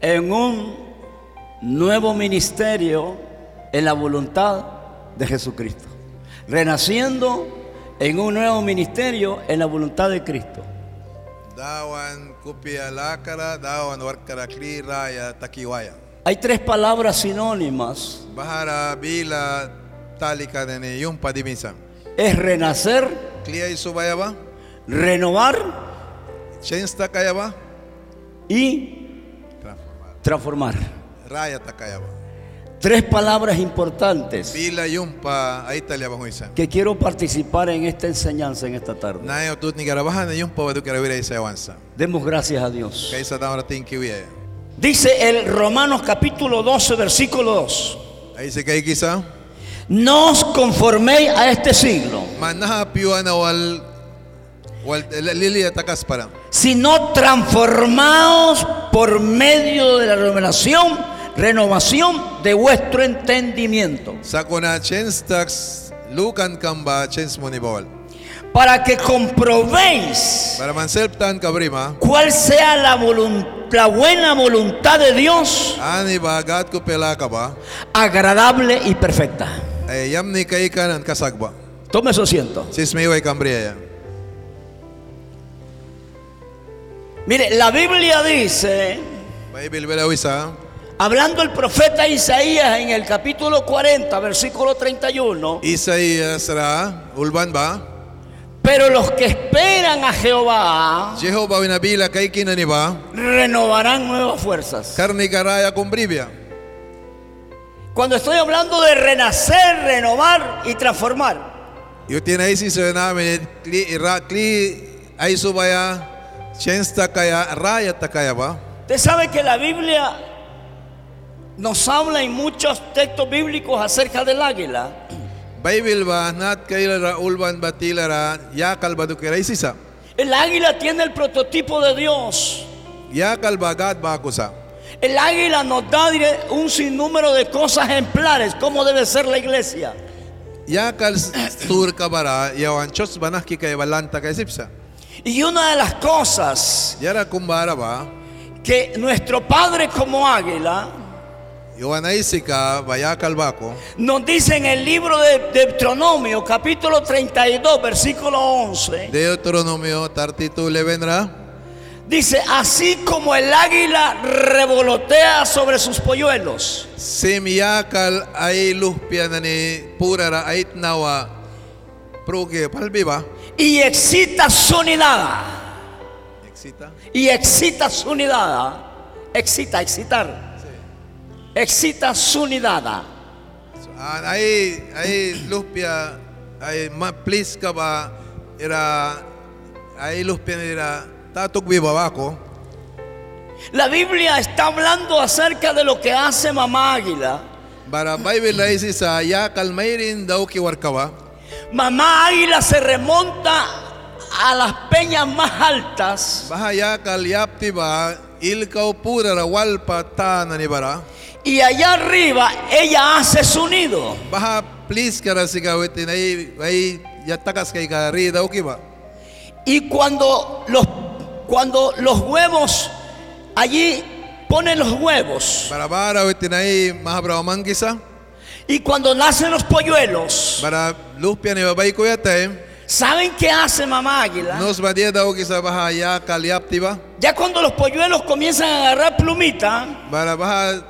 en un nuevo ministerio en la voluntad de Jesucristo. Renaciendo en un nuevo ministerio en la voluntad de Cristo. Hay tres palabras sinónimas. Es renacer, renovar y transformar. Tres palabras importantes que quiero participar en esta enseñanza en esta tarde. Demos gracias a Dios. Dice el Romanos capítulo 12, versículo 2. Ay si kay kisa, No os conforméis a este siglo, sino transformaos por medio de la renovación, renovación de vuestro entendimiento, para que comprobéis cuál sea la, la buena voluntad de Dios, agradable y perfecta. Kasagba. Tome su asiento. Mire, la Biblia dice, wisa, hablando el profeta Isaías en el capítulo 40, versículo 31, Isaías ra ulban ba? pero los que esperan a Jehová renovarán nuevas fuerzas. Cuando estoy hablando de renacer, renovar y transformar, Yutin ay si sa usted sabe que la Biblia nos habla en muchos textos bíblicos acerca del águila. El águila tiene el prototipo de Dios. El águila nos da un sinnúmero de cosas ejemplares, cómo debe ser la iglesia. Y una de las cosas que nuestro Padre como águila nos dice en el libro de Deuteronomio, capítulo 32, versículo 11, Deuteronomio 32:11 ra. dice, así como el águila revolotea sobre sus polluelos luhpia na ni purara nawa? Y excita su nidada, Exita. y excita su nidada, excita, excitar, excita su nidada. Ah, please ka ba ira ay luhpia na ira tatok biba ba ko? La Biblia está hablando acerca de lo que hace mamá águila. Bara Bible ay si sa yakal mayrin daw ki warkawa. Mamá águila se remonta a las peñas más altas y allá arriba ella hace su nido. Y cuando los, cuando los huevos, allí ponen los huevos. Y cuando nacen los polluelos, Bara ni ko. ¿saben qué hace mamá águila? Nos daw kisa baha? Ya cuando los polluelos comienzan a agarrar plumita, Bara baha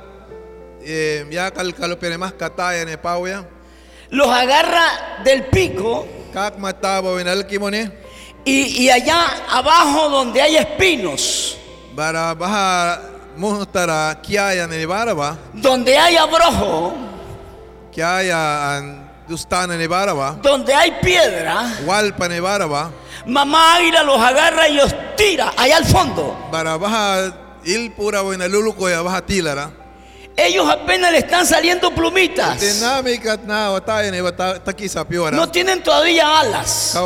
eh, mas kataya pawya. los agarra del pico Kak y, y allá abajo donde hay espinos, Bara baha muhtara kiaya ni bara ba? donde hay abrojo, Kiaya an dustana ni bara ba? donde hay piedra, Walpa ni bara ba? mamá águila los agarra y los tira allá al fondo. Bara baha Il pura buena luluko ya baja tilara. Ellos apenas le están saliendo plumitas. No tienen todavía alas.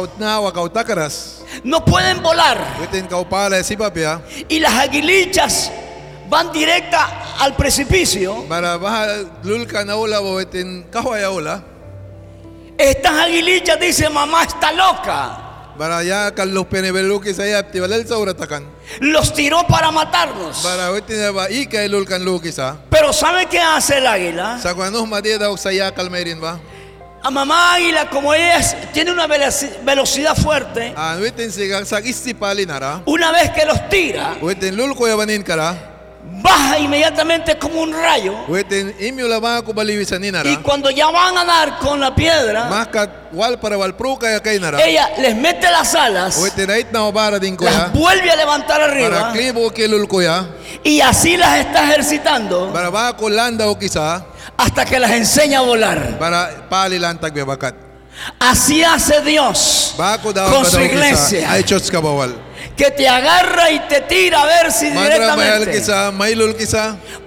No pueden volar. Papia. Y las aguilichas van directa al precipicio. Para baja lulka na ula bo witin kahwaya ula. Estas aguilichas dicen, mamá está loca. Para ya kallos penebeluki sa ya tibalel sa uratakan. Los tiró para matarnos. Para witin ba ika ilulkan luki sa. Pero ¿sabe qué hace el águila? Sa kuanos madia daw sa ya kalmerin ba. A mamá águila, como ella es- tiene una veloci- velocidad fuerte, istipali nara. una vez que los tira, Baja inmediatamente como un rayo. Y cuando ya van a dar con la piedra, ella les mete las alas, las vuelve a levantar arriba. Y así las está ejercitando kisa. hasta que las enseña a volar. Así hace Dios con su iglesia, Que te agarra y te tira a ver si directamente.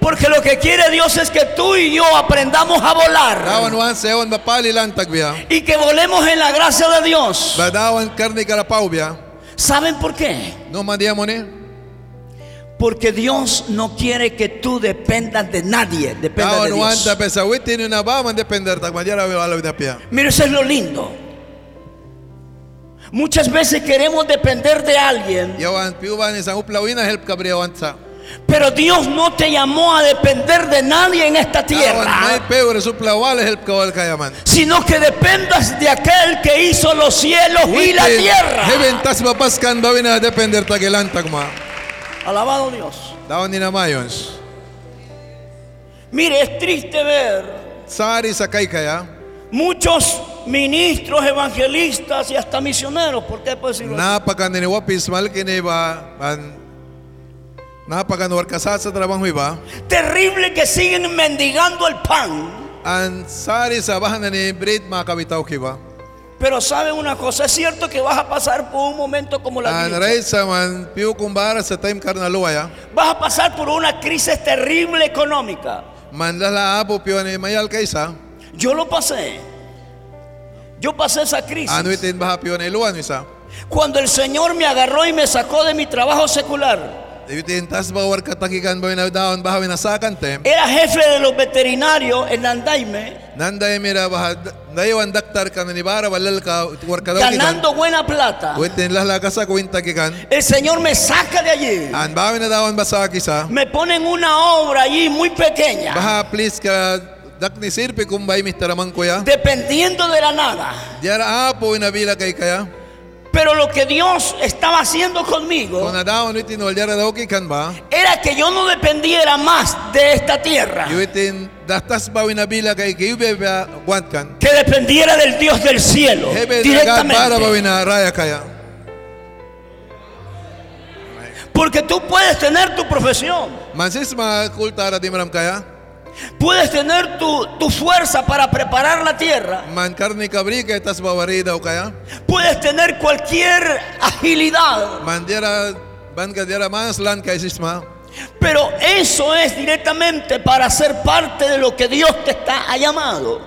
Porque lo que quiere Dios es que tú y yo aprendamos a volar lang tagbiya. y que volemos en la gracia de Dios. ¿Saben por qué? Porque Dios no quiere que tú dependas de nadie, dependas de Dawan wan Dios. Mire, eso es lo lindo. Muchas veces queremos depender de alguien, pero Dios no te llamó a depender de nadie en esta tierra, sino que dependas de aquel que hizo los cielos y la tierra. Alabado Dios. Mire, es triste ver muchos ministros, evangelistas y hasta misioneros, ¿por qué puedo decirlo? Terrible que siguen mendigando el pan. Pero saben una cosa, es cierto que vas a pasar por un momento como la karnaluaya. Vas a pasar por una crisis terrible económica. Yo lo pasé. Yo pasé esa crisis. Isa. Cuando el Señor me agarró y me sacó de mi trabajo secular. Era jefe de los veterinarios en Andaime, Nanday mira baha dayawan daktar ka na ni bara walal ka war kadaw kikan. ganando buena plata. El Señor me saca de allí. Me ponen una obra allí muy pequeña, Baha please ka dak ni sirpe kumbay Mr. Amang kuya. dependiendo de la nada. Diara apo inabila kay kaya. Pero lo que Dios estaba haciendo conmigo era que yo no dependiera más de esta tierra, que dependiera del Dios del cielo directamente. Porque tú puedes tener tu profesión, Puedes tener tu, tu fuerza para preparar la tierra, kaya. puedes tener cualquier agilidad, pero eso es directamente para ser parte de lo que Dios te está ha llamado.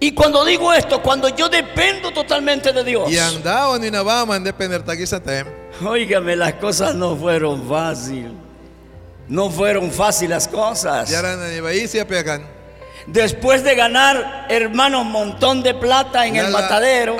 Y cuando digo esto, cuando yo dependo totalmente de Dios, Óigame, las cosas no fueron fáciles. No fueron fáciles las cosas. Después de ganar, hermanos, un montón de plata en el matadero,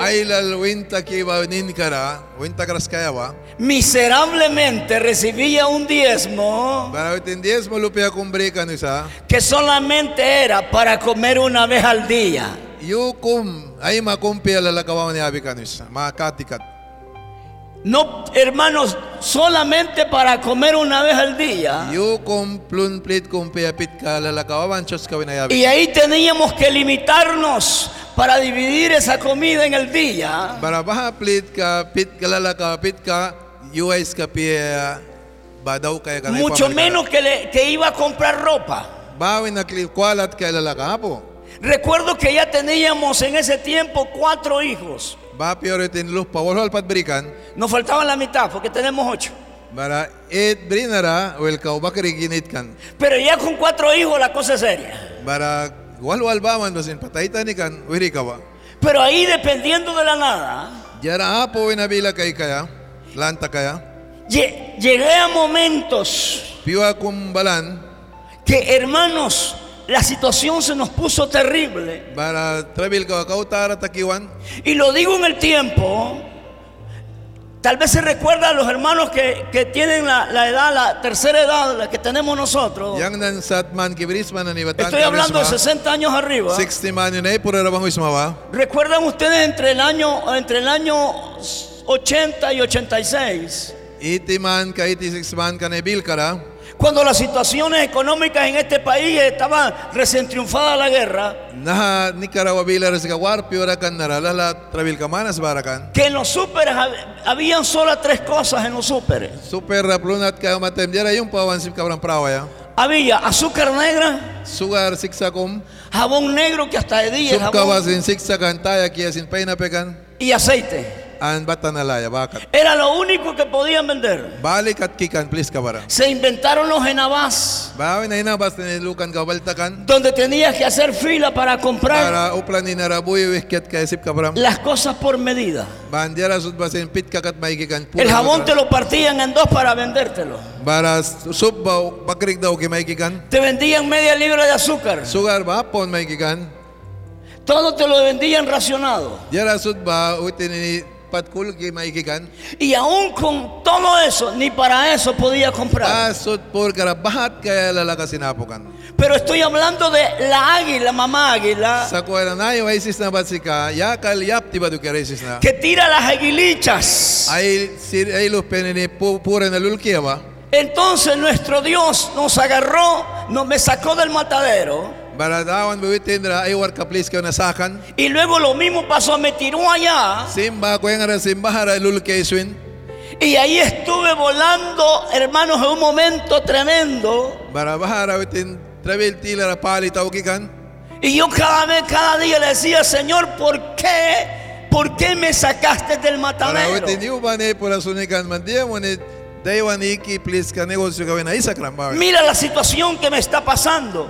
miserablemente recibía un diezmo Para witin 10 mo lupia kumbri kan isa. que solamente era para comer una vez al día. Yukum ay makumpia lalakawa ni abi kan isa. Makatikat. No, hermanos, solamente para comer una vez al día. Y ahí teníamos que limitarnos para dividir esa comida en el día. Mucho menos que, le- que iba a comprar ropa. Recuerdo que ya teníamos en ese tiempo cuatro hijos. Ba pior tin lus pawol pat berikan. Nos faltaban la mitad porque tenemos ocho. Bara it brinara wel kau bakri ginit kan. Pero ya con cuatro hijos la cosa es seria. Bara wal wal ba man dosin patayta ni kan wiri ka ba. Pero ahí dependiendo de la nada, Jara apo winabila kay kaya. Lanta kaya. lle- llegué a momentos Piwa kum balan. que hermanos, la situación se nos puso terrible. Y lo digo en el tiempo, tal vez se recuerda a los hermanos que, que tienen la, la edad, la tercera edad, la que tenemos nosotros. Estoy hablando de 60 años arriba. 60 man yun ay pura rabang ismawa. ¿Recuerdan ustedes entre el año, entre el año 80 y 86? Iti man ka 86 man ka na bil kara. Cuando las situaciones económicas en este país estaban recién triunfada la guerra, que en los súperes hab- habían solo tres cosas en los súperes. Había azúcar negra, Sugar jabón negro que hasta de día jabón, y aceite. An batanalaya bakat. Era lo único que podían vender. Balik at kikan please kabara. Se inventaron los enabás, Bawin kabaltakan. donde tenías que hacer fila para comprar Para uplan kabram. las cosas por medida. Bandiara sud basin pit kakat maikikan. El jabón te lo partían en dos para vendértelo. Para bakrik daw. Te vendían media libra de azúcar. Sugar ba pon maikikan. Todo te lo vendían racionado. Jara sud ba utin Y aún con todo eso, ni para eso podía comprar. Pero estoy hablando de la águila, mamá águila, que tira las aguilichas. Entonces nuestro Dios nos agarró, nos me sacó del matadero. Baradawan buwitin ra ay war kaplis ka nasakan. Y luego lo mismo pasó, me tiró allá. Simba ko yung ara simba hara iswin. Y ahí estuve volando, hermanos, en un momento tremendo. Barabahara witin travel tila ra pali tawkikan. Y yo cada vez, cada día le decía, Señor, ¿por qué? ¿Por qué me sacaste del Para matadero? witin please ba. Mira la situación que me está pasando.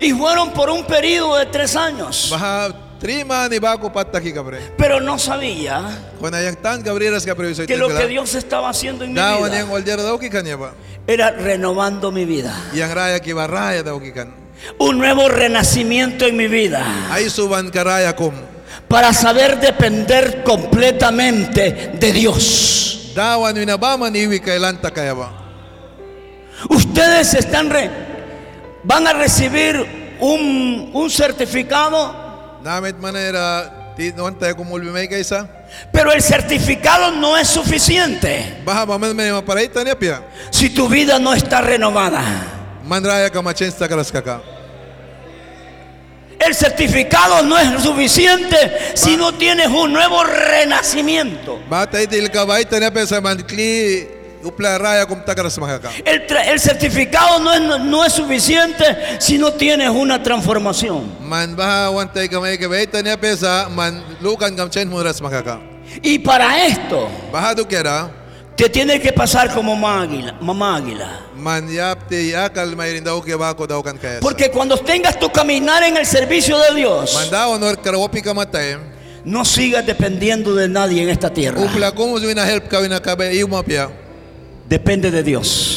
Y fueron por un periodo de tres años. Pero no sabía que lo que Dios estaba haciendo en mi vida era renovando mi vida. Un nuevo renacimiento en mi vida. Para saber depender completamente de Dios. Dawan winabama ni iwi kay lanta kaya ba. Ustedes están re- van a recibir un, un certificado, Namit manera ti non tayo kumulbi may kaysa. pero el certificado no es suficiente Baha maman may maparaita niya pia. si tu vida no está renovada. El certificado no es suficiente si no tienes un nuevo renacimiento. El, certificado no es, no es suficiente si no tienes una transformación. Y para esto te tienes que pasar como mamá águila. Mamá águila. Porque cuando tengas tu caminar en el servicio de Dios, no sigas dependiendo de nadie en esta tierra. Depende de Dios.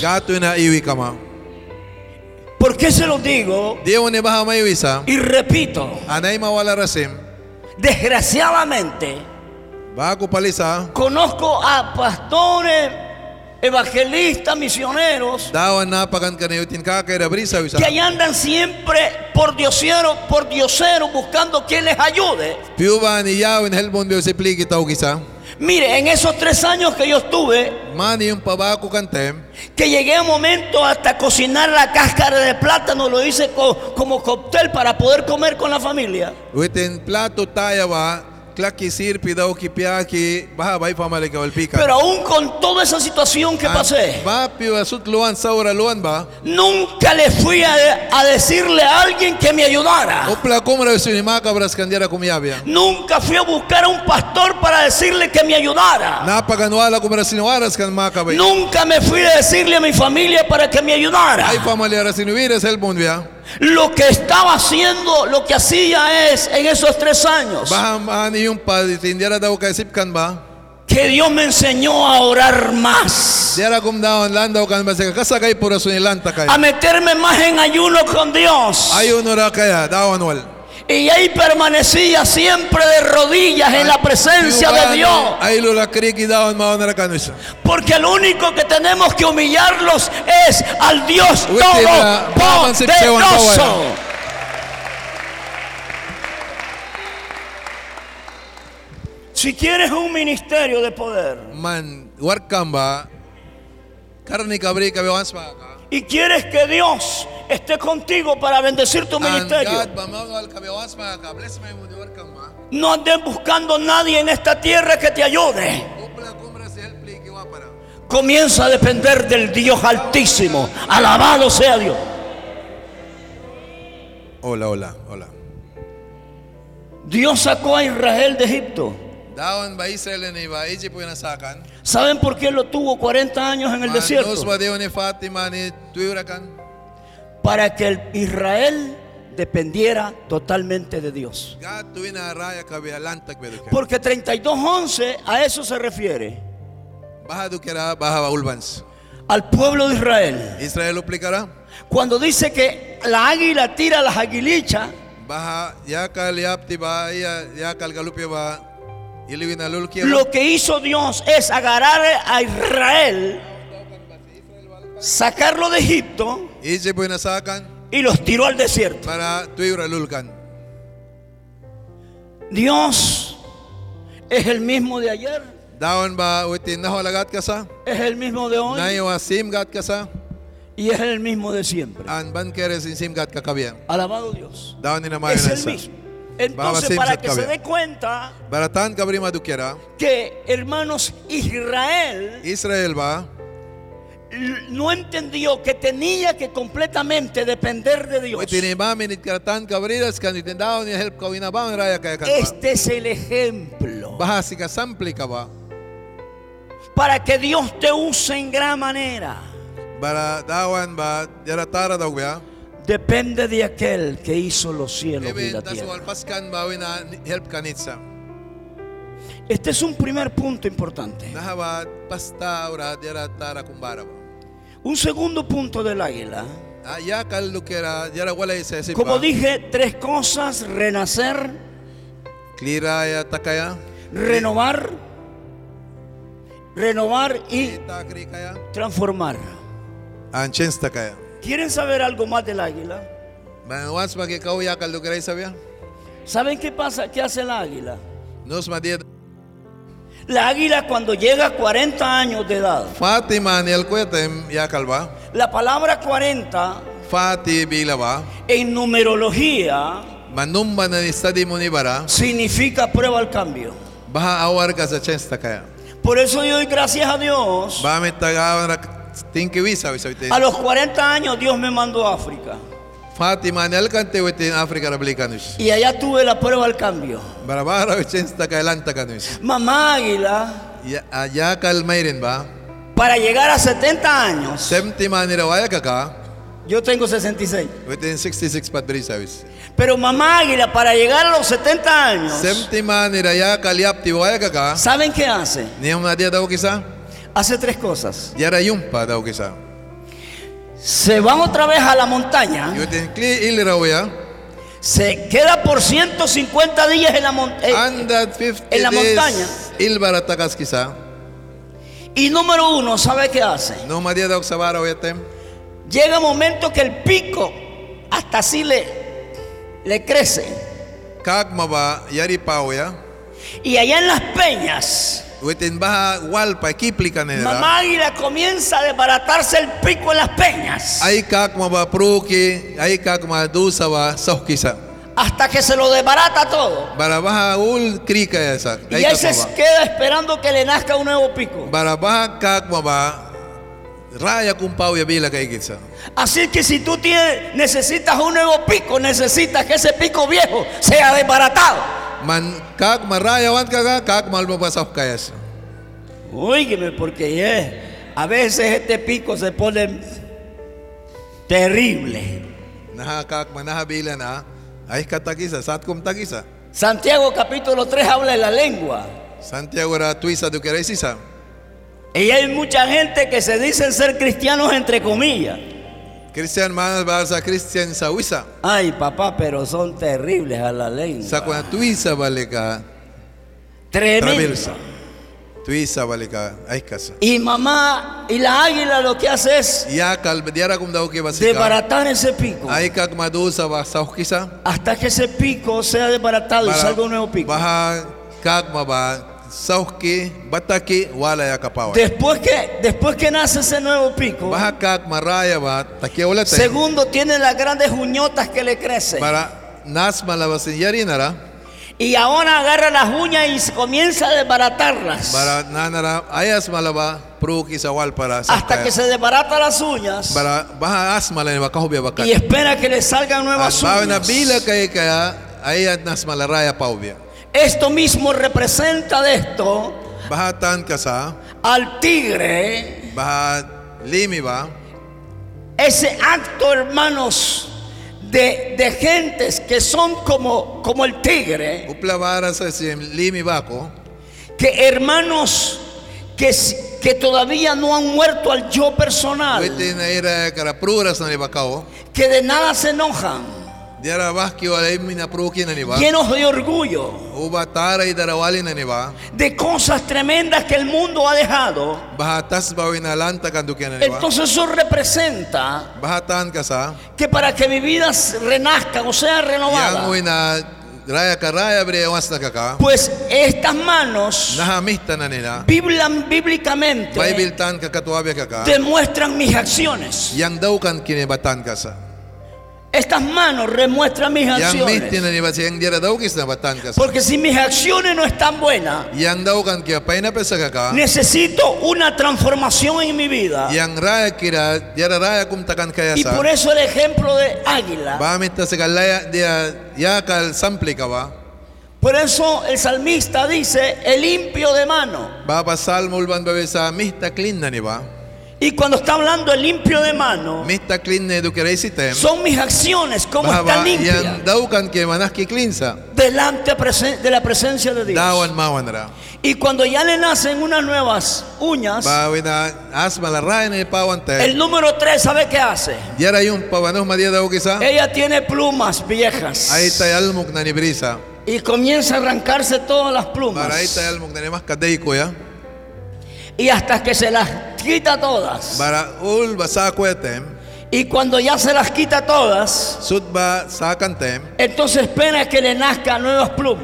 ¿Por qué se lo digo? Y repito, Anay conozco a pastores, evangelistas, misioneros, que ahí andan siempre por diosero, por diosero, buscando quien les ayude. Mire, en esos tres años que yo estuve, que llegué a un momento hasta cocinar la cáscara de plátano, lo hice co- como cóctel para poder comer con la familia. Plato Pero aún con toda esa situación que pasé, luan ba. nunca le fui a, a decirle a alguien que me ayudara. Nunca fui a buscar a un pastor para decirle que me ayudara. Nunca me fui a decirle a mi familia para que me ayudara. Lo que estaba haciendo, lo que hacía es en esos tres años que Dios me enseñó a orar más, a meterme más en ayuno con Dios. Y ahí permanecía siempre de rodillas en la presencia de Dios. Porque el único que tenemos que humillarlos es al Dios Todopoderoso. Si quieres un ministerio de poder Man y quieres que Dios esté contigo para bendecir tu ministerio, no andes buscando nadie en esta tierra que te ayude. Comienza a depender del Dios altísimo. Alabado sea Dios. Hola, hola, hola. Dios sacó a Israel de Egipto. ¿Saben por qué lo tuvo 40 años en el desierto? Para que el Israel dependiera totalmente de Dios. Porque 32.11 a eso se refiere. Al pueblo de Israel. Israel uplikara. Cuando dice que la águila tira las aguilichas, lo que hizo Dios es agarrar a Israel, sacarlo de Egipto nasakan y los tiró al desierto. para. Dios es el mismo de ayer, Dawan ba witin naholagat ka sa? es el mismo de hoy Naiwa simgat ka sa? y es el mismo de siempre. An ban kere sin simgat ka kabiyan. Alabado Dios. Dawan ni naman Es el mismo. Entonces, para que se dé cuenta Baratan kabri madukera. que, hermanos, Israel Israel ba? No entendió que tenía que completamente depender de Dios. Ba? Este es el ejemplo para que Dios te use en gran manera. Ba? Depende de aquel que hizo los cielos y la tierra. Este es un primer punto importante. Un segundo punto del águila. Ah, Como dije, tres cosas, renacer, renovar, renovar y transformar. ¿Quieren saber algo más del águila? ¿Saben qué pasa? ¿Qué hace el águila? La águila cuando llega a 40 años de edad, Fatima ni el yakal ba? la palabra 40 Fati bila ba? en numerología significa prueba al cambio. Por eso yo doy gracias a Dios. A los 40 años Dios me mandó a África. Fatima ni el kante witin Afrika rablikanus. Y allá tuve la prueba al cambio. Barabara wi chens takaya lanta kanus. Mamá águila, ah, yakal mayrin ba? para llegar a 70 años, ni rawaya ka ka. yo tengo 66. Within 66 pat brisawis. Pero mamá águila, para llegar a los 70 años, ni raya kalyapti waya ka ka. ¿saben qué hace? Niyam na dia daw kisa. Hace tres cosas. Yara yumpa daw kisa. Se van otra vez a la montaña, se queda por 150 días en la montaña. Andat 50 en la montaña. Y número uno, ¿sabe qué hace? Llega un momento que el pico hasta así le, le crece. Y allá en las peñas, Baha walpa kiplika nila. mamá águila comienza a desbaratarse el pico en las peñas. Ay kagma ba pruki. Ay kagma dusa soh kisa. hasta que se lo desbarata todo. Bara baha ul krika ya sa. Y kak se queda esperando que le nazca un nuevo pico. Bara baha kak maba. Raya kumpaw ya bila kay kitsa. Así que si tú tienes, necesitas un nuevo pico, necesitas que ese pico viejo sea desbaratado. Man kak maraya wan kaga kak mal mabasaf kayas. Óigeme, porque yeah, a veces este pico se pone terrible. Naha kak manaha bila na. Ay katakisa sat kum takisa. Santiago capítulo 3 habla de la lengua. Santiago ra tuisa du keray sisa. Y hay mucha gente que se dicen ser cristianos entre comillas. Christian manas balsa Christian sa wisa. Ay, papá, pero son terribles a la lengua. Sa kuna tuisa balika. Tremendo. Traversa. Tuisa balika. Ay kasa. Y mamá y la águila lo que hace es Ya kal diara kum daw ke basika. desbaratar ese pico. Ay kak madu sa basaw kisa. Hasta que ese pico sea desbaratado y salga un nuevo pico. Baha kak maba bataki wala. Después que, después que nace ese nuevo pico, maraya wala segundo tiene las grandes uñotas que le crecen. Para. Y ahora agarra las uñas y comienza a desbaratarlas. Para nanara ayas malaba pruki sa wal para Hasta que se desbarata las uñas Para y espera que le salgan nuevas uñas. malaraya paubya. Esto mismo representa de esto. Bahatan kasa al tigre, baha limi ba ese acto, hermanos, de, de gentes que son como, como el tigre, que hermanos que, que todavía no han muerto al yo personal, que de nada se enojan, Llenos de orgullo, de cosas tremendas que el mundo ha dejado. Entonces eso representa que para que mi vida renazca o sea renovada, pues estas manos bíblicamente demuestran mis acciones. Estas manos remuestran mis acciones. Porque si mis acciones no están buenas, necesito una transformación en mi vida. Y por eso el ejemplo de águila. Por eso el salmista dice, el limpio de mano. Y cuando está hablando el limpio de mano, son mis acciones, como están limpias. delante de la presencia de Dios. Y cuando ya le nacen unas nuevas uñas, el número 3, ¿sabe qué hace? Ella tiene plumas viejas. Y comienza a arrancarse todas las plumas. Y hasta que se las quita todas. Y cuando ya se las quita todas, entonces espera que le nazcan nuevas plumas.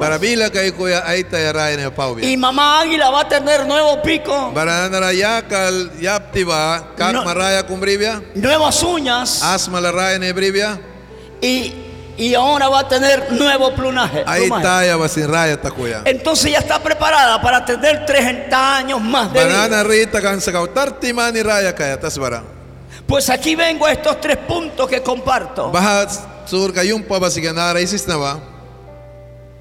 Y mamá águila va a tener nuevo pico, nuevas uñas. Bribya. y, y ahora va a tener nuevo plunaje. Ay plumaje. taya ba sin raya takuya. Entonces ya está preparada para tener 30 años más de vida. Banana rita man ni raya. Pues aquí vengo a estos tres puntos que comparto. Bahat sur kayong pa ba siganara isis na ba?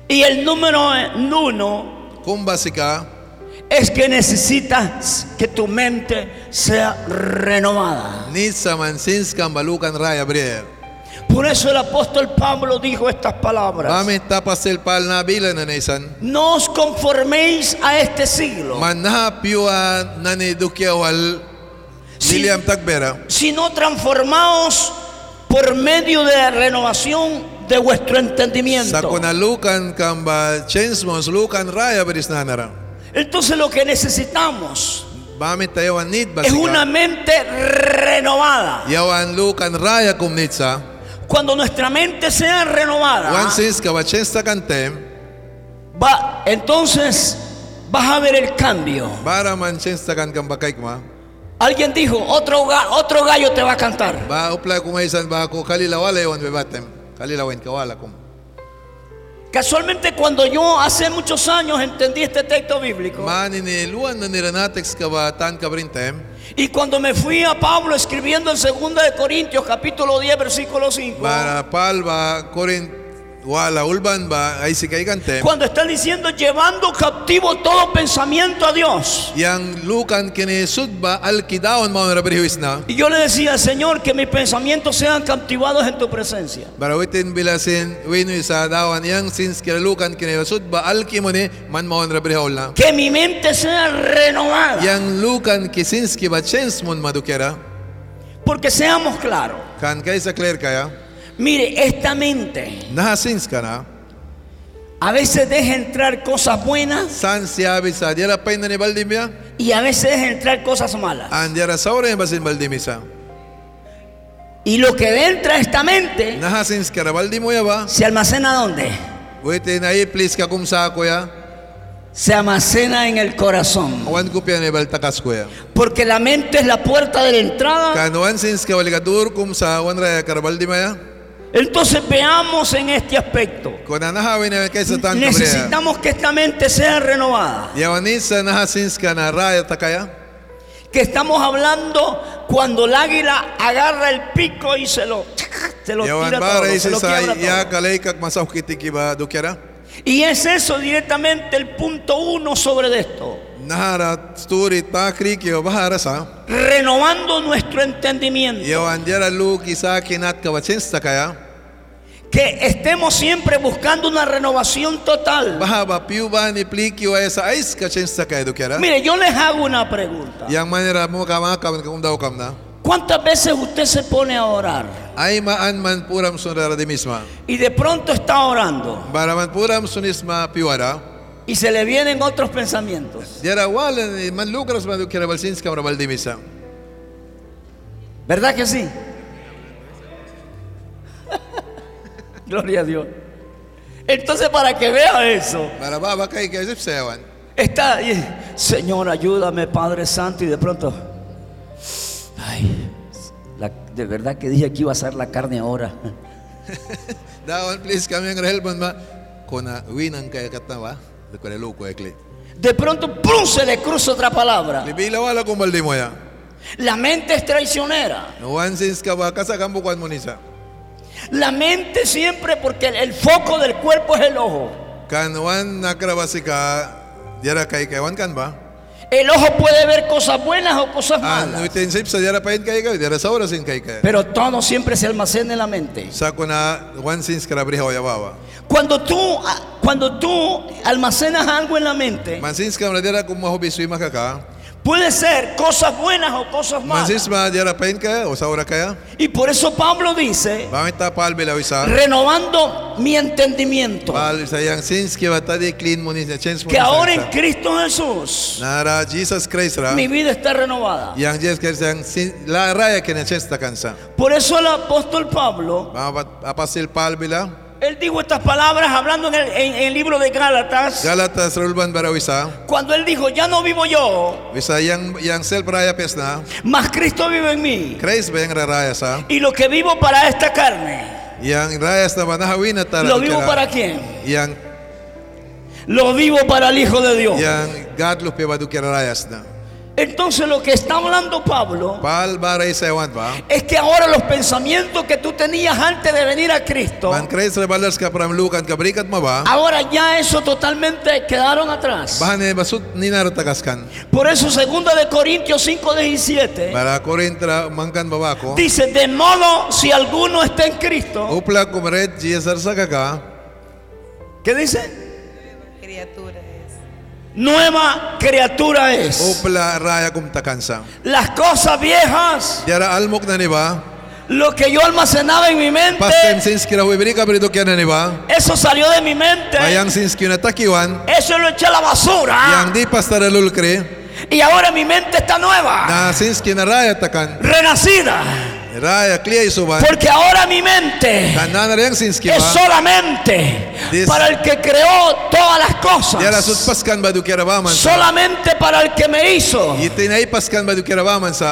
Y el número uno Kung basika, es que necesitas que tu mente sea renovada. ni sa mansins kan balukan raya brier. Por eso el apóstol Pablo dijo estas palabras. No os conforméis a este siglo, Manha piwa. William sino transformaos por medio de la renovación de vuestro entendimiento. Entonces lo que necesitamos es una mente renovada. Cuando nuestra mente sea renovada, kantem. va, entonces vas a ver el cambio. Alguien dijo, otro, otro gallo te va a cantar. Casualmente cuando yo hace muchos años entendí este texto bíblico Y cuando me fui a Pablo escribiendo en 2 de Corintios capítulo 10 versículo 5 Para pal ba korint wala ulban ba ay si kay kantem. cuando están diciendo llevando cautivo todo pensamiento a Dios Yang lukan kini sudba al kidaon mo na berhiwis na. y yo le decía Señor que mis pensamientos sean cautivados en tu presencia Barawitin bilasin winu sa dawan yang since kina lukan kini sudba al kimoni man mo na berhol na. que mi mente sea renovada Yang lukan ki since ki ba chance mon madukera. porque seamos claros Kan kay sa clear kaya. Mire esta mente a veces deja entrar cosas buenas y a veces deja entrar cosas malas. Y lo que entra a esta mente se almacena ¿dónde? Se almacena en el corazón. Porque la mente es la puerta de la entrada. Entonces veamos en este aspecto. Necesitamos que esta mente sea renovada. Que estamos hablando cuando el águila agarra el pico y se lo, se lo tira todo, se lo todo. dukyara. Y es eso directamente el punto uno sobre esto. Nahara sa. Renovando nuestro entendimiento. Que estemos siempre buscando una renovación total. Mire, yo les hago una pregunta. ¿Cuántas veces usted se pone a orar y de pronto está orando Y se le vienen otros pensamientos? Misa. ¿Verdad que sí? Gloria a Dios. Entonces, para que vea eso, está ahí, Señor, ayúdame, Padre Santo, y de pronto, ay, la- de verdad que dije que iba a ser la carne ahora. Dawan please kami ang helpan ma. Kona winang kay katna De pronto, ¡pum! se le cruza otra palabra. Libila wala kung baldi mo ya. La mente es traicionera. Ka ba mo nisa. La mente siempre, porque el, el foco del cuerpo es el ojo. El ojo puede ver cosas buenas o cosas An malas. Pero todo siempre se almacena en la mente. Cuando tú, ah, cuando tú almacenas algo en la mente, puede ser cosas buenas o cosas malas. Y por eso Pablo dice, renovando mi entendimiento, que ahora en. Cristo Jesús mi vida está renovada. Por eso el apóstol Pablo, Él dijo estas palabras hablando en el, en- en el libro de Gálatas, Galatas rulban baraw isa. cuando él dijo, ya no vivo yo, yang yang raya mas Cristo vive en mí. Christ raya sa? Y lo que vivo para esta carne, Yang manahawin. ¿lo vivo para quién? Yang Lo vivo para el Hijo de Dios. yang God dukira rayas na. Entonces lo que está hablando Pablo es que ahora los pensamientos que tú tenías antes de venir a Cristo, ahora ya eso totalmente quedaron atrás. Por eso segunda de Corintios 5, 17 Para Korintra mangkan babako. dice, de modo si alguno está en Cristo. ¿qué dice? criatura. Nueva criatura es. Las cosas viejas, lo que yo almacenaba en mi mente, eso salió de mi mente. Eso lo eché a la basura. Y ahora mi mente está nueva, renacida. Porque ahora mi mente es solamente para el que creó todas las cosas. Solamente para el que me hizo.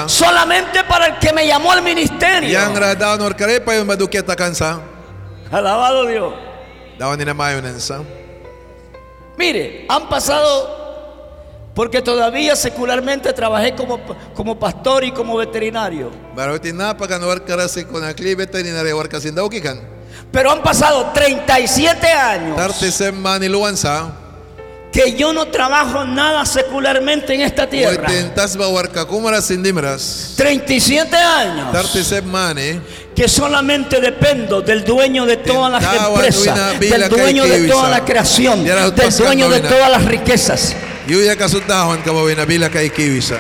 Solamente para el que me llamó al ministerio. Alabado Dios. Mire, han pasado, porque todavía secularmente trabajé como, como pastor y como veterinario, pero han pasado 37 años que yo no trabajo nada secularmente en esta tierra. Uti tas ba warka kumara sin dimras. 37 años mani. que solamente dependo del dueño de todas las empresas, del dueño de toda la creación, del dueño de todas las riquezas. Yuya kasudahon ka ba bila kay kiwisa.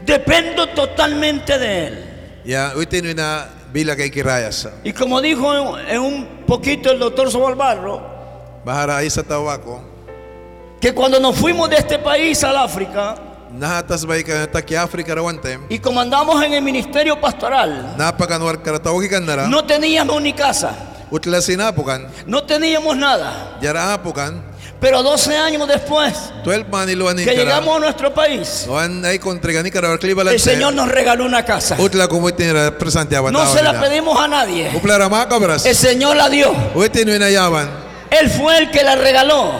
Dependo totalmente de él. Ya uti na bila kay kirayas. Y como dijo en, un poquito el doctor Sobalbarro, Bahara isa tawako. que cuando nos fuimos de este país al África y comandamos en el ministerio pastoral, no teníamos ni casa, no teníamos nada. Pero 12 años después 12 maniluan ni que llegamos a nuestro país, el Señor nos regaló una casa. No se la pedimos a nadie. El Señor la dio. Él fue el que la regaló.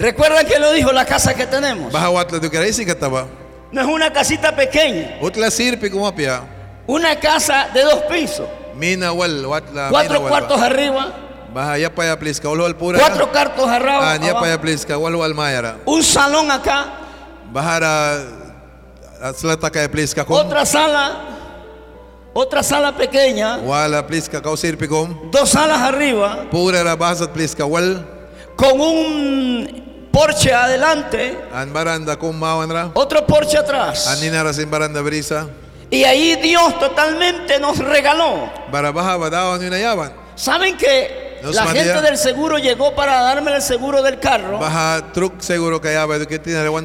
Recuerdan que lo dijo la casa que tenemos. No es una casita pequeña, una casa de dos pisos, cuatro cuartos arriba, Baha ya pa please ka wal pura. cuatro cuartos arriba, Ah, ya pa please ka wal wal mayara. un salón acá, Bahara aslata ka please ka otra sala, otra sala pequeña, Wala please ka ka sirpi kum. dos salas arriba, Pura ra bahasat please ka wal. con un porche adelante, An baranda kum mawan ra. otro porche atrás. Anina ra sin baranda brisa. Y ahí Dios totalmente nos regaló. Bara baha badawan yun na yawan. ¿Saben que la gente del seguro llegó para darme el seguro del carro?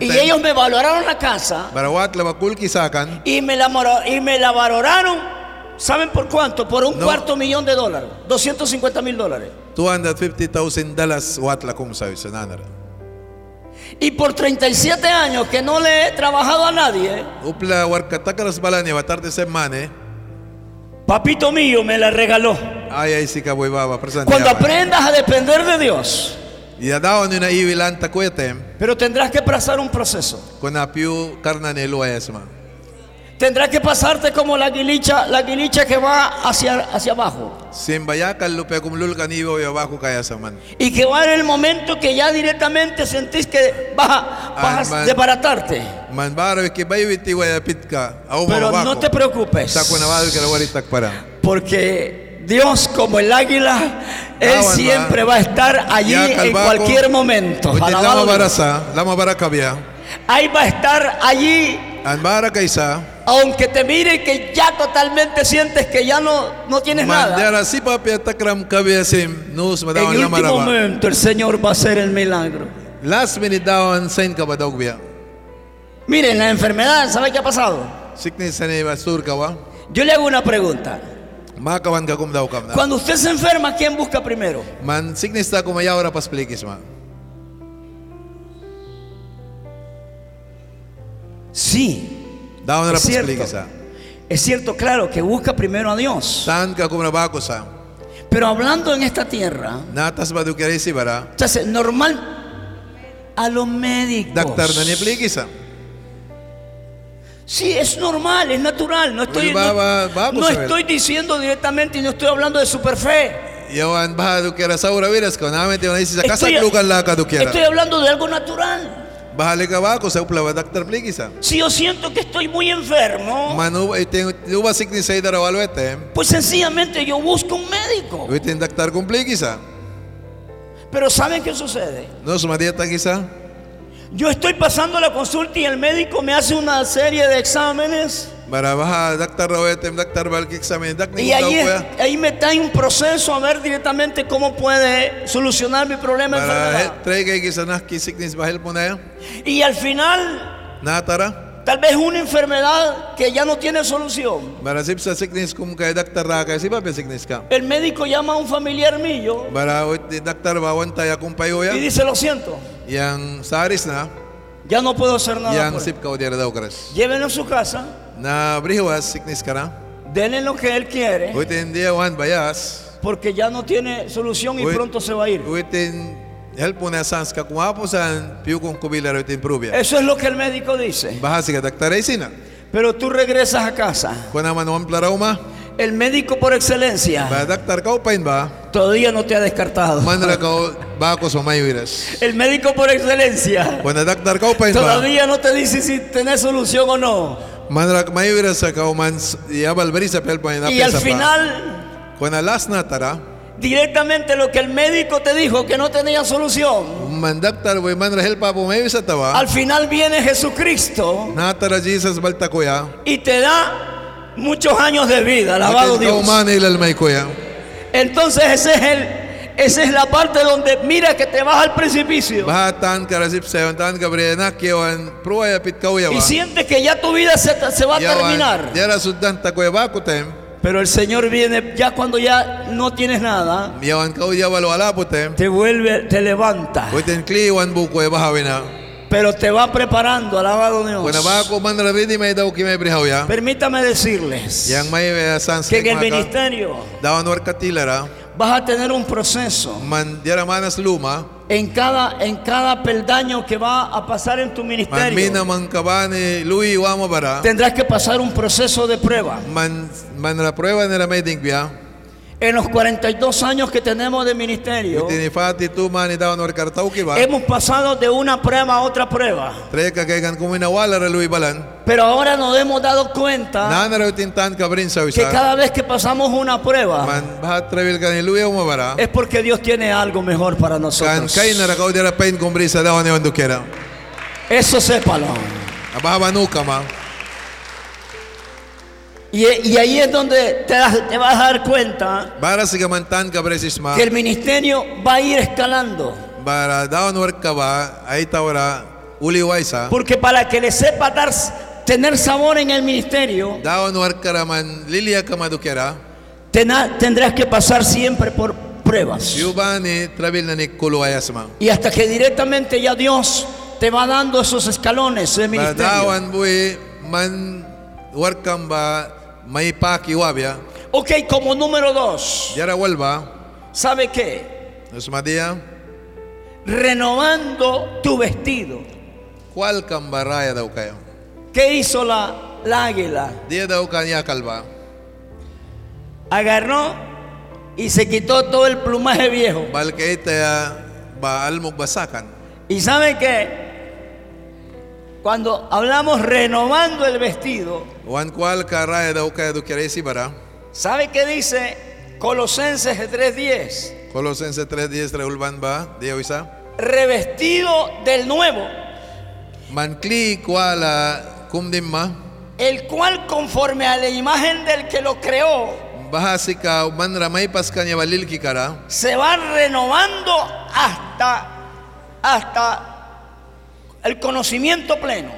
Y ellos me valoraron la casa y me la, moro- y me la valoraron, ¿saben por cuánto? Por un No. cuarto millón de dólares, 250 mil dólares. 250,000 dollars wat la kum sa sa nanara. Y por 37 años que no le he trabajado a nadie, papito mío me la regaló. Ay ay ka boy baba. Cuando aprendas a depender de Dios, Y dawan yun na iwilan ta kuete. pero tendrás que pasar un proceso. Tendrás que pasarte como la aguilicha, la aguilicha que va hacia, hacia abajo. Y que va en el momento que ya directamente sentís que vas a, vas a man. desbaratarte. Pero no te preocupes. Porque Dios, como el águila, Él Awan, siempre va a estar allí en cualquier momento. Alabado Ahí va a estar allí, aunque te mire que ya totalmente sientes que ya no, no tienes nada. En el último momento el Señor va a hacer el milagro. Last minute daw biya? Miren, la enfermedad, ¿sabe qué ha pasado? Yo le hago una pregunta. Cuando usted se enferma, ¿quién busca primero? Man sickness ta kumayaw ra pas plikis ma. Sí, es cierto. Es cierto, claro, que busca primero a Dios. Pero hablando en esta tierra, entonces, normal a los médicos. Sí, es normal, es natural. No estoy, no- no estoy diciendo directamente y no estoy hablando de superfe. Estoy, estoy hablando de algo natural. Ka ba ako sa upla plikis sa? Si yo siento que estoy muy enfermo, Manu idara walwete. pues sencillamente yo busco un médico. Pero ¿saben qué sucede? No sumadiata kisa. Yo estoy pasando la consulta y el médico me hace una serie de exámenes y ahí, es- ahí me está en un proceso a ver directamente cómo puede solucionar mi problema. Y al final. Tal vez una enfermedad que ya no tiene solución. Bara sip sa sickness kum kay daktar ra kay si ba sickness ka. El médico llama a un familiar mío payo y dice, lo siento, Yang saris na, ya no puedo hacer nada. yang por él". sip ka odiara daw kres. Llévenlo a su casa, Na sickness denle lo que él quiere, bayas. porque ya no tiene solución y pronto se va a ir. Eso es lo que el médico dice. Pero tú regresas a casa. El médico por excelencia. Todavía no te ha descartado. El médico por excelencia. Todavía no te dice si tenés solución o no. Y al final, Directamente lo que el médico te dijo que no tenía solución, al final viene Jesucristo y te da muchos años de vida, alabado Dios. Entonces ese es el, esa es la parte donde mira que te vas al precipicio. Y sientes que ya tu vida se, se va a terminar. Pero el Señor viene ya cuando ya no tienes nada, putem. te. vuelve, te levanta, pero te va preparando, alabado Dios. Permítame decirles que en el ministerio vas a tener un proceso En cada, en cada peldaño que va a pasar en tu ministerio. Tendrás que pasar un proceso de prueba. En los 42 años que tenemos de ministerio, hemos pasado de una prueba a otra prueba. Pero ahora nos hemos dado cuenta que cada vez que pasamos una prueba es porque Dios tiene algo mejor para nosotros. Eso sépalo. Y, y ahí es donde te, te vas a dar cuenta que el ministerio va a ir escalando. Porque para que le sepa dar, tener sabor en el ministerio, tena- tendrás que pasar siempre por pruebas. Y hasta que directamente ya Dios te va dando esos escalones de ministerio. Ok, como número dos. ¿sabe qué? Renovando tu vestido. Kwal kam baraya daw kayo. ¿Qué hizo la, la águila? Agarró y se quitó todo el plumaje viejo. Almog basakan. Y sabe que cuando hablamos renovando el vestido. ¿sabe qué dice Colosenses 3:10? Colosense 3.10 reulban ba? Dia isa. Revestido del nuevo, Mankli kwala el cual conforme a la imagen del que lo creó, se va renovando hasta hasta el conocimiento pleno.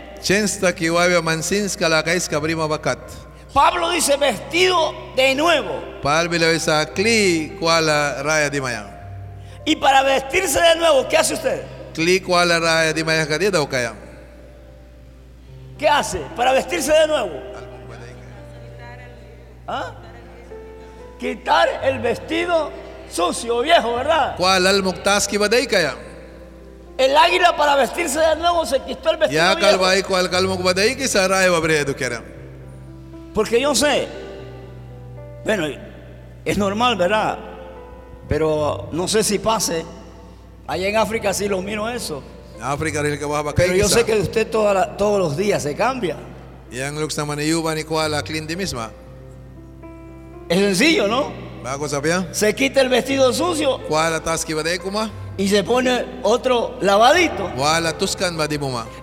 Pablo dice vestido de nuevo. Y para vestirse de nuevo, ¿qué hace usted? Kli kwala raya di maya ka dia daw kaya. ¿Qué hace para vestirse de nuevo? ¿Ah? Quitar el vestido sucio, viejo, ¿verdad? Kwala almog taski baday kaya. El águila para vestirse de nuevo se quitó el vestido Ya viejo. kalbay kwal kalmog baday ki sa raya babre dukera. Porque yo sé, bueno, es normal, ¿verdad? Pero no sé si pase. Allá en África sí lo miro eso. Pero yo sé que usted toda la- todos los días se cambia. Yang looks naman ni yuba ni kwala clean di misma. Es sencillo, ¿no? Bago. Se quita el vestido sucio Kwala taski baday kuma. y se pone otro lavadito. Tuskan.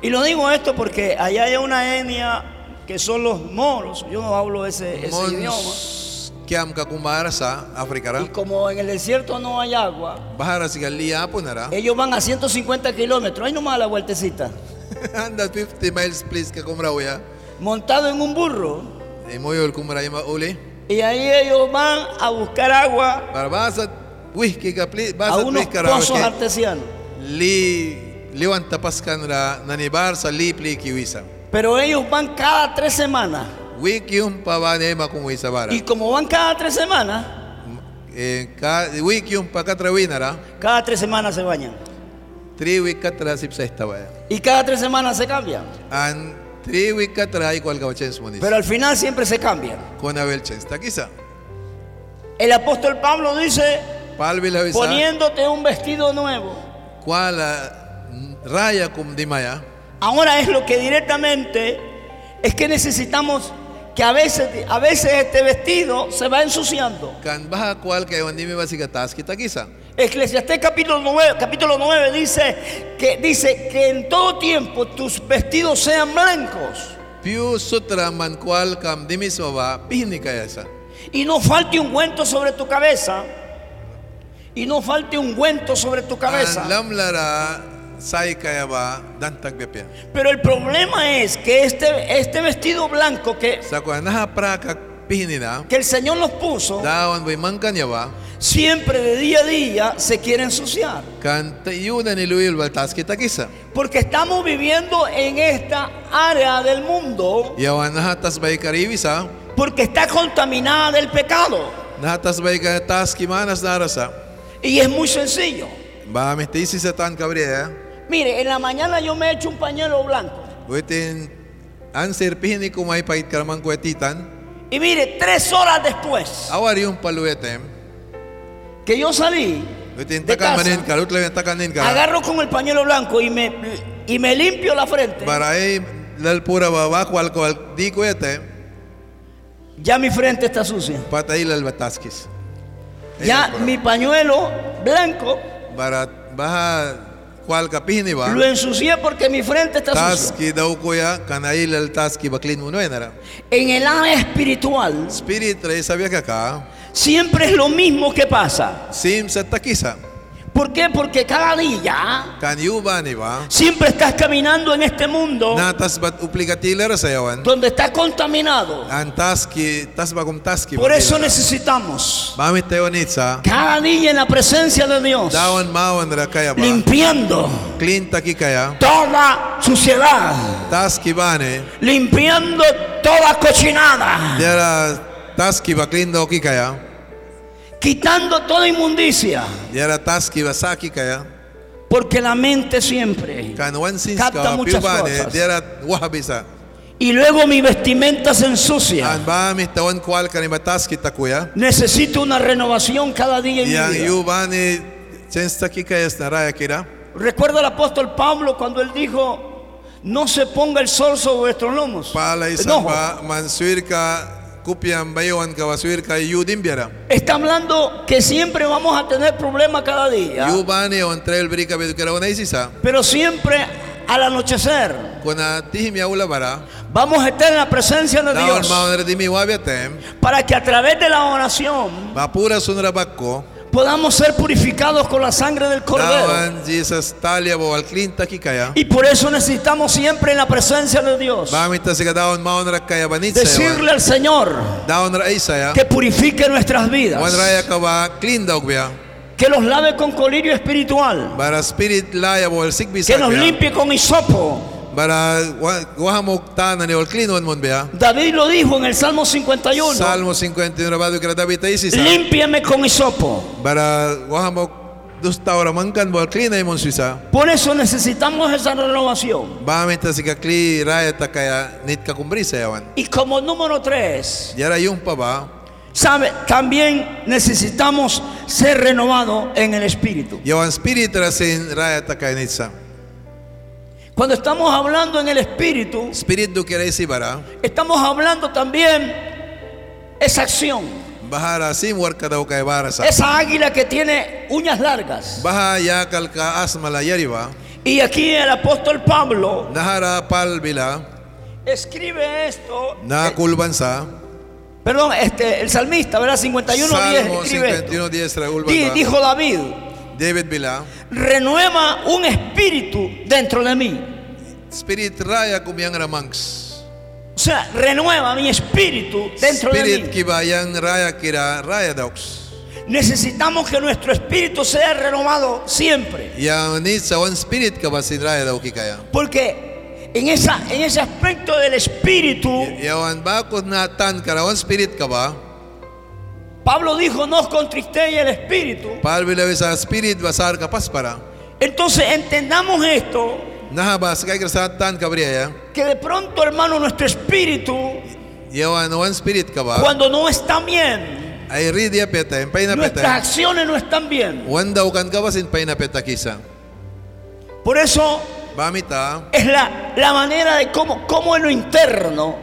Y lo digo esto porque allá hay una etnia que son los moros. Yo no hablo ese, ese idioma. Mons Y como en el desierto no hay agua, nara. ellos van a 150 kilómetros. Ahí nomás la vueltecita. Anda 50 miles please ka kumra uya. Montado en un burro. Eh. Y ahí ellos van a buscar agua a unos pozos artesianos. Pero ellos van cada tres semanas week yung pa ba ne makungoy sa bara. Y como van cada tres semanas, Eh, ka, week yung pa katrawinara, cada tres semanas se bañan. three week katra sip sa esta ba. Y cada tres semanas se cambian. And three week katra igual ka chance mo nis. Pero al final siempre se cambian. Na well chance. Takisa. El apóstol Pablo dice, Palbil habisa. poniéndote un vestido nuevo. Kuala raya kum di maya. Ahora es lo que directamente es que necesitamos que a veces, a veces este vestido se va ensuciando. Eclesiastés capítulo 9, capítulo 9 dice que, dice que en todo tiempo tus vestidos sean blancos y no falte ungüento sobre tu cabeza. Y no falte ungüento sobre tu cabeza. Pero el problema es que este, este vestido blanco que, el Señor nos puso, siempre de día a día se quiere ensuciar. Porque estamos viviendo en esta área del mundo porque está contaminada del pecado. Y es muy sencillo. Mire, en la mañana yo me echo un pañuelo blanco. Buitin answer pihni kumay pait karamang kwetitan. Y mire, tres horas después Awar yung paluetem. que yo salí, Buitin takan manin ka, ka. agarro con el pañuelo blanco y me, y me limpio la frente. Baray lal pura baba kwal kwal di kwete. Ya mi frente está sucia. Patay lal bataskis. Ya mi pañuelo blanco lo ensucié porque mi frente está sucia. En el área espiritual siempre es lo mismo que pasa. ¿Por qué? Porque cada día Kan ba. siempre estás caminando en este mundo Natas bat uplikatiler sa yawan. donde está contaminado. An taski tas bagum taski. Por eso necesitamos Bamit tayo nitsa. cada día en la presencia de Dios, Dawan mawan ra kaya ba. limpiando Clean taki kaya. toda suciedad, Taski limpiando toda cochinada, Diara taski ba clean daw ki kaya. Quitando toda inmundicia, porque la mente siempre. Capta muchas piubane. cosas. Y luego mi vestimenta se ensucia. Necesito una renovación cada día en. Recuerda al apóstol Pablo cuando él dijo, no se ponga el sol sobre vuestros lomos. Pala Está hablando que siempre vamos a tener problemas cada día, pero siempre al anochecer. Vamos a estar en la presencia de Dios. Para que a través de la oración podamos ser purificados con la sangre del Cordero. Y por eso necesitamos siempre en la presencia de Dios decirle al Señor que purifique nuestras vidas, que los lave con colirio espiritual, que nos limpie con hisopo. Biya. David lo dijo en el Salmo 51. Salmo 51 rabado kira David isisa. Límpiame con hisopo. Suisa. Por eso necesitamos esa renovación. Y como número tres, sabe, también necesitamos ser renovados en el espíritu. Cuando estamos hablando en el espíritu, do kira isi bara. estamos hablando también esa acción, esa águila que tiene uñas largas. Y aquí el apóstol Pablo escribe esto. na kulbansa. Perdón, este, el salmista, ¿verdad? 51.10 Salmo escribe esto. 51 10 ra Di- ulban dijo David, David bila. renueva un espíritu dentro de mí. Spirit raya kumyang ramangs. O sea, renueva mi espíritu dentro Spirit de mí. kibayang raya kira raya dogs. Necesitamos que nuestro espíritu sea renovado siempre. Spirit. Porque en, esa, en ese aspecto del espíritu, Pablo dijo, no os contristéis el espíritu. Palbilawi sa spirit basar ka paspara. Entonces entendamos esto, que de pronto, hermano, nuestro espíritu, cuando no está bien, nuestras acciones no están bien. Por eso es la, la manera de cómo, cómo en lo interno,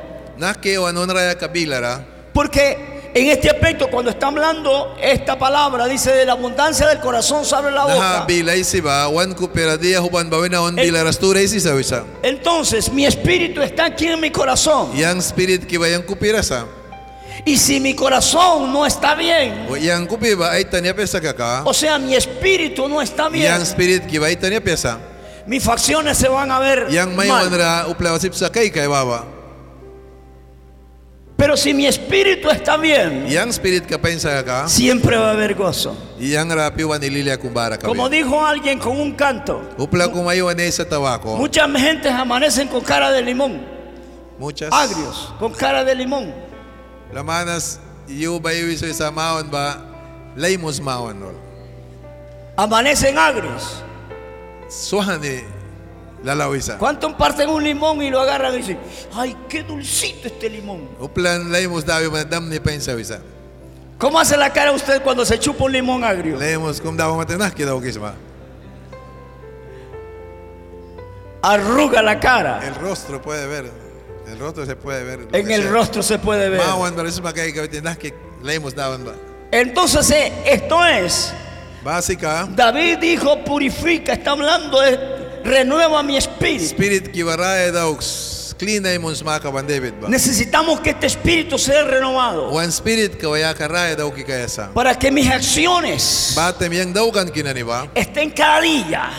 porque en este aspecto, cuando está hablando esta palabra, dice de la abundancia del corazón sale la boca. Entonces, mi espíritu está aquí en mi corazón. Y si mi corazón no está bien, O sea, mi espíritu no está bien, mis facciones se van a ver mal. Pero si mi espíritu está bien, Yang spirit ka pensa ka? siempre va a haber gozo. Yang rapi wan ililia kumbara ka. Como dijo alguien con un canto, Upla kumayo ane sa tawako. muchas gentes amanecen con cara de limón, Muchas. agrios, con cara de limón. Lamanas iyo ba iyo iso sa maon ba? Laymos maon rol. Amanecen agrios. Ni lalawisa. ¿Cuántos parten un limón y lo agarran y dicen, ay, qué dulcito este limón? Uplan laymos daw madam ni pensa wisa. ¿Cómo hace la cara usted cuando se chupa un limón agrio? Laymos kum daw matanak ki daw kisma. Arruga la cara. El rostro puede ver. El rostro se puede ver. En que el sea. rostro se puede ver. Entonces, esto es, Básica. David dijo, purifica, está hablando de renueva mi espíritu. Spirit ba. Necesitamos que este espíritu sea renovado One spirit karaya kayasa. para que mis acciones Batem yang daw kan kinani ba. estén cada día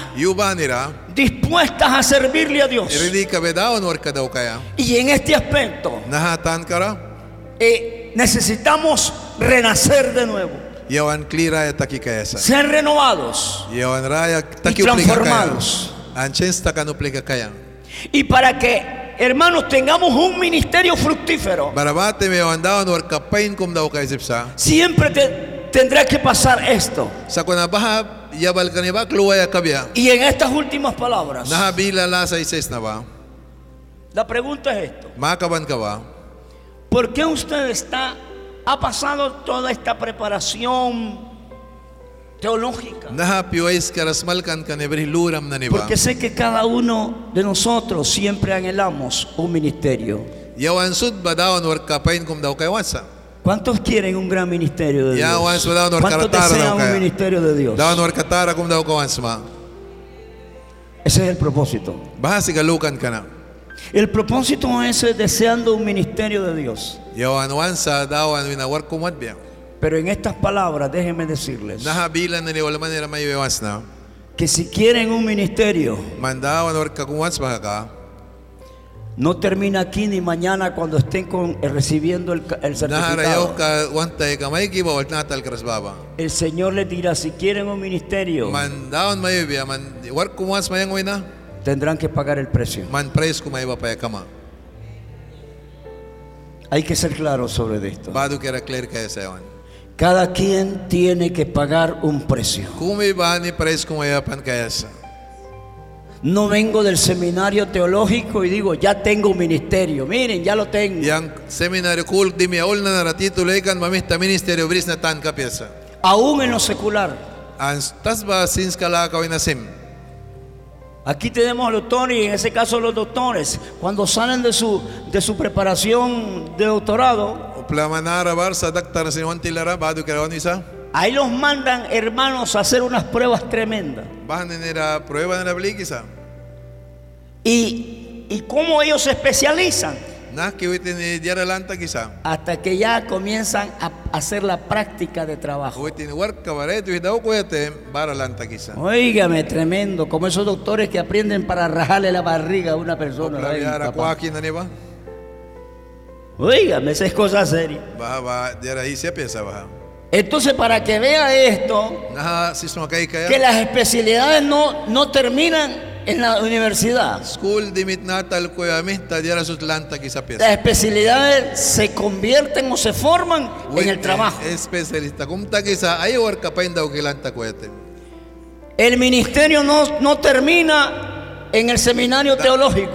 dispuestas a servirle a Dios. Y en este aspecto eh, necesitamos renacer de nuevo, Yawan ser renovados. Yawan raya taki Y transformados. Y para que, hermanos, tengamos un ministerio fructífero, siempre te- tendrá que pasar esto. Y en estas últimas palabras, la pregunta es esto. ¿Por qué usted está, ha pasado toda esta preparación niba. Porque sé que cada uno de nosotros siempre anhelamos un ministerio. ¿Cuántos quieren un gran ministerio de Dios? ¿Cuántos desean un ministerio de Dios? Ese es el propósito. El propósito es deseando un ministerio de Dios. Pero en estas palabras, déjenme decirles Nahabilan na ni wala man nila may iwas na. que si quieren un ministerio, Mandawan no termina aquí ni mañana cuando estén con, eh, recibiendo el, el certificado. ka wantay ka may kiba wal natal karas baba. El Señor les dirá, si quieren un ministerio, Man dawan may biya man war kumwas mayang wina. tendrán que pagar el precio. Man praise kumay ba pa kama. Hay que ser claros sobre esto. Clear kaya. Cada quien tiene que pagar un precio. Kumi ba ni praise kumayapan kaya sa. No vengo del seminario teológico y digo, ya tengo un ministerio. Miren, ya lo tengo. Yang seminaryo kul di mi aul na naratito lekan mamita ministerio bris na tan ka pyesa. Aún en lo secular. Ang. Aquí tenemos doctores y en ese caso los doctores, cuando salen de su, de su preparación de doctorado, Ahí los mandan hermanos a hacer unas pruebas tremendas. Y, y cómo ellos se especializan hasta que ya comienzan a hacer la práctica de trabajo. Óigame, tremendo, como esos doctores que aprenden para rajarle la barriga a una persona. Upla Óigame, esa es cosa seria. Baha ba diara isya pyesa baha. Entonces, para que vea esto, Naha sisma kay que las especialidades no, no terminan en la universidad. School. Las especialidades se convierten o se forman en el trabajo. Especialista. El ministerio no, no termina en el seminario teológico.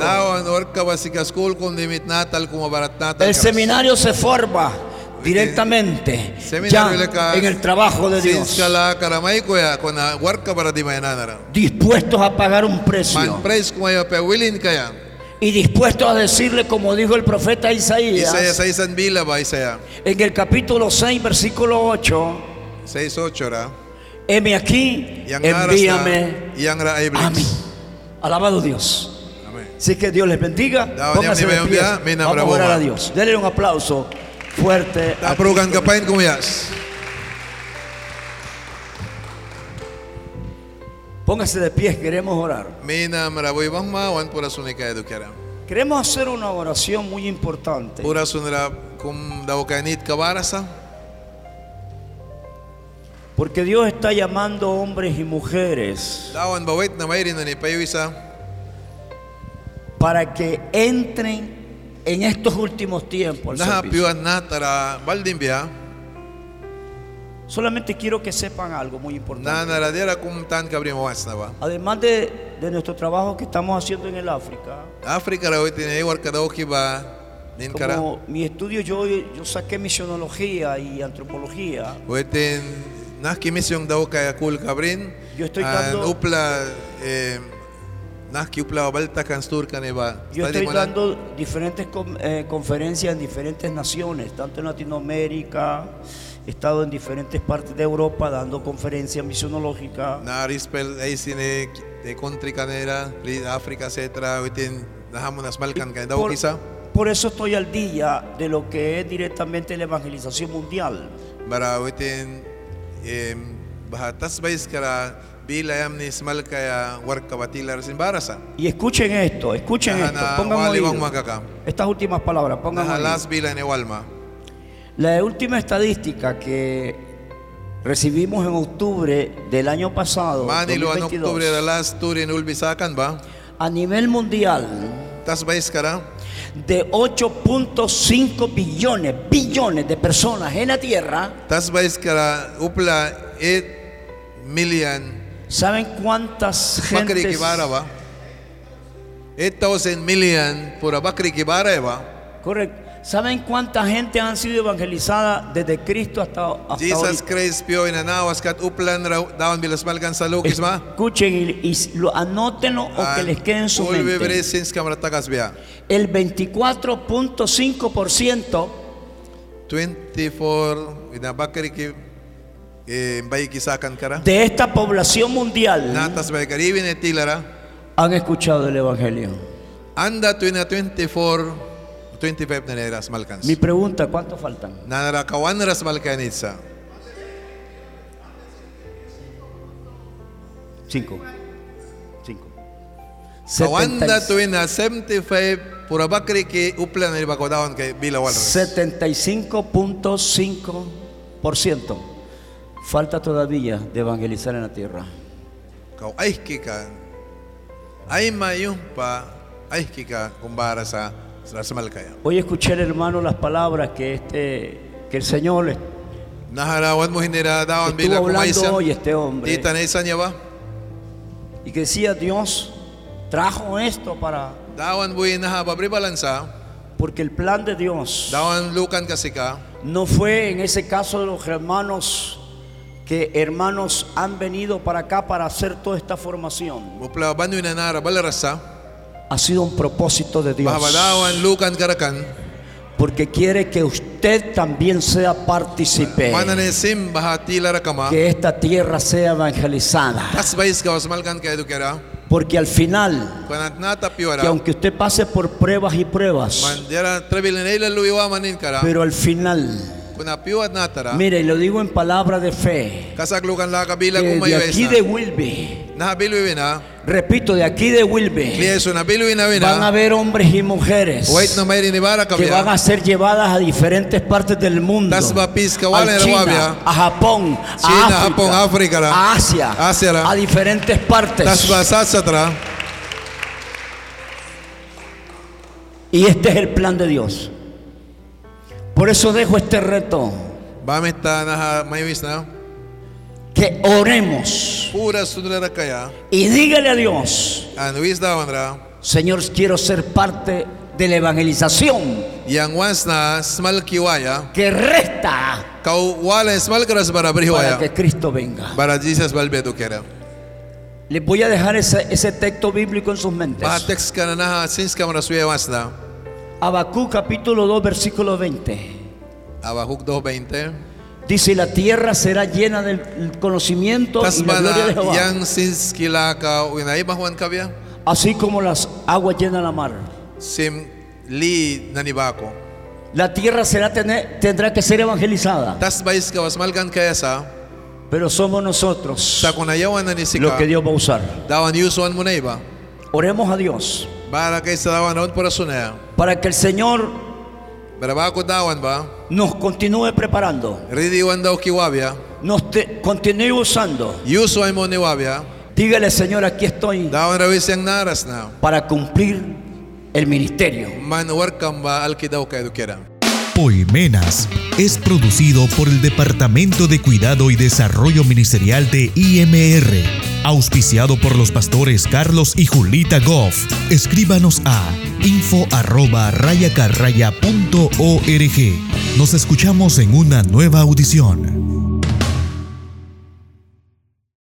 El seminario se forma directamente ya en el trabajo de Dios. Dispuestos a pagar un precio. Y dispuestos a decirle, como dijo el profeta Isaías, en el capítulo 6, versículo 8, 6-8 ra. heme aquí, envíame a mí. Alabado Dios. Así que Dios les bendiga. De pie. Vamos a orar a Dios. Denle un aplauso fuerte. kumuyas. Póngase de pie, queremos orar. Mina maraboy pura sunika. Queremos hacer una oración muy importante. Pura sunra kum daw kanit kabarasa. Porque Dios está llamando hombres y mujeres Dawan bawait na mayrin na ni payuisa. para que entren en estos últimos tiempos. al servicio. na tara. Solamente quiero que sepan algo muy importante. Na naradera kum tan kabri mawas na ba. Además de, de nuestro trabajo que estamos haciendo en el África, Afrika raw itinay war ka daw kiba nin kara. como mi estudio yo, yo saqué misionología y antropología, Wetin nakimisyong daw kaya kul kabrin. Yo estoy An dando- upla eh, naki upla balta kan stur kan iba. yo estoy dando diferentes eh, conferencias en diferentes naciones, tanto en Latinoamérica, he estado en diferentes partes de Europa dando conferencias misionológicas. na rispel ay sine de country kanera, li Africa etc. Wetin nahamonas malkan kan daw Por, eso estoy al día de lo que es directamente la evangelización mundial. Bara wetin eh, Y escuchen esto, escuchen esto, pongan oído. Estas últimas palabras, pongan oído. La última estadística que recibimos en octubre del año pasado, Manilo an 2022, Oktubre la last turin ulbisakan ba? a nivel mundial, de 8.5 billones, billones de personas en la Tierra, Tas bais kara upla 8 million. ¿saben cuántas gentes, kibara ba? 8,000 million pura bakri kibara correcto, ¿saben cuánta gente han sido evangelizadas desde Cristo hasta, hasta Jesus ahorita? Christ pio inanawas kat uplan dawan bilas malkan sa lukis ma? Escuchen y, y lo anótenlo o que les quede en su mente. El 24.5% 24 ina bakri ki de esta población mundial han escuchado el Evangelio. Anda tuina 24 25 na neras malkans. Mi pregunta, ¿cuántos faltan? Nanara kawan ras malkanitsa. Cinco. Cinco. Kawanda 70 tuina 75 pura bakri ki uplan na ibakodawan kay bila walras. 75.5% falta todavía de evangelizar en la tierra. Kau ay kika. Ay mayong pa ay kika kumbara sa. Hoy escuché, hermano, las palabras que este que el Señor estuvo hablando hoy este hombre. Y que decía Dios trajo esto para porque el plan de Dios no fue en ese caso de los hermanos que hermanos han venido para acá para hacer toda esta formación. Ha sido un propósito de Dios. Mahabadawan lukan karakan. Porque quiere que usted también sea partícipe. Que esta tierra sea evangelizada. Porque al final, que aunque usted pase por pruebas y pruebas, pero al final, mire, lo digo en palabra de fe, que de aquí de Wilby. Repito, de aquí de Wilbe van a haber hombres y mujeres que van a ser llevadas a diferentes partes del mundo. A Japón, a África, a Asia, a diferentes partes. Y este es el plan de Dios. Por eso dejo este reto que oremos y dígale a Dios. Señor, quiero ser parte de la evangelización que resta para que Cristo venga. Les voy a dejar ese, ese texto bíblico en sus mentes. Habacuc capítulo 2 versículo 20. Abahuk 2.20. Dice, la tierra será llena del conocimiento y la gloria de Jehová, así como las aguas llenan la mar. La tierra será tener- tendrá que ser evangelizada, pero somos nosotros Sa kunayawan na ni lo sika. que Dios va a usar. Oremos a Dios. Para que el Señor Dawan ba? nos continúe preparando, nos te- continúe usando. Dígale, Señor, aquí estoy Dawan rawis yang naras na. para cumplir el ministerio. Man ba dukera. Poimenas es producido por el Departamento de Cuidado y Desarrollo Ministerial de IMR, auspiciado por los pastores Carlos y Julita Goff. Escríbanos a info arroba rayacarraya.org. Nos escuchamos en una nueva audición.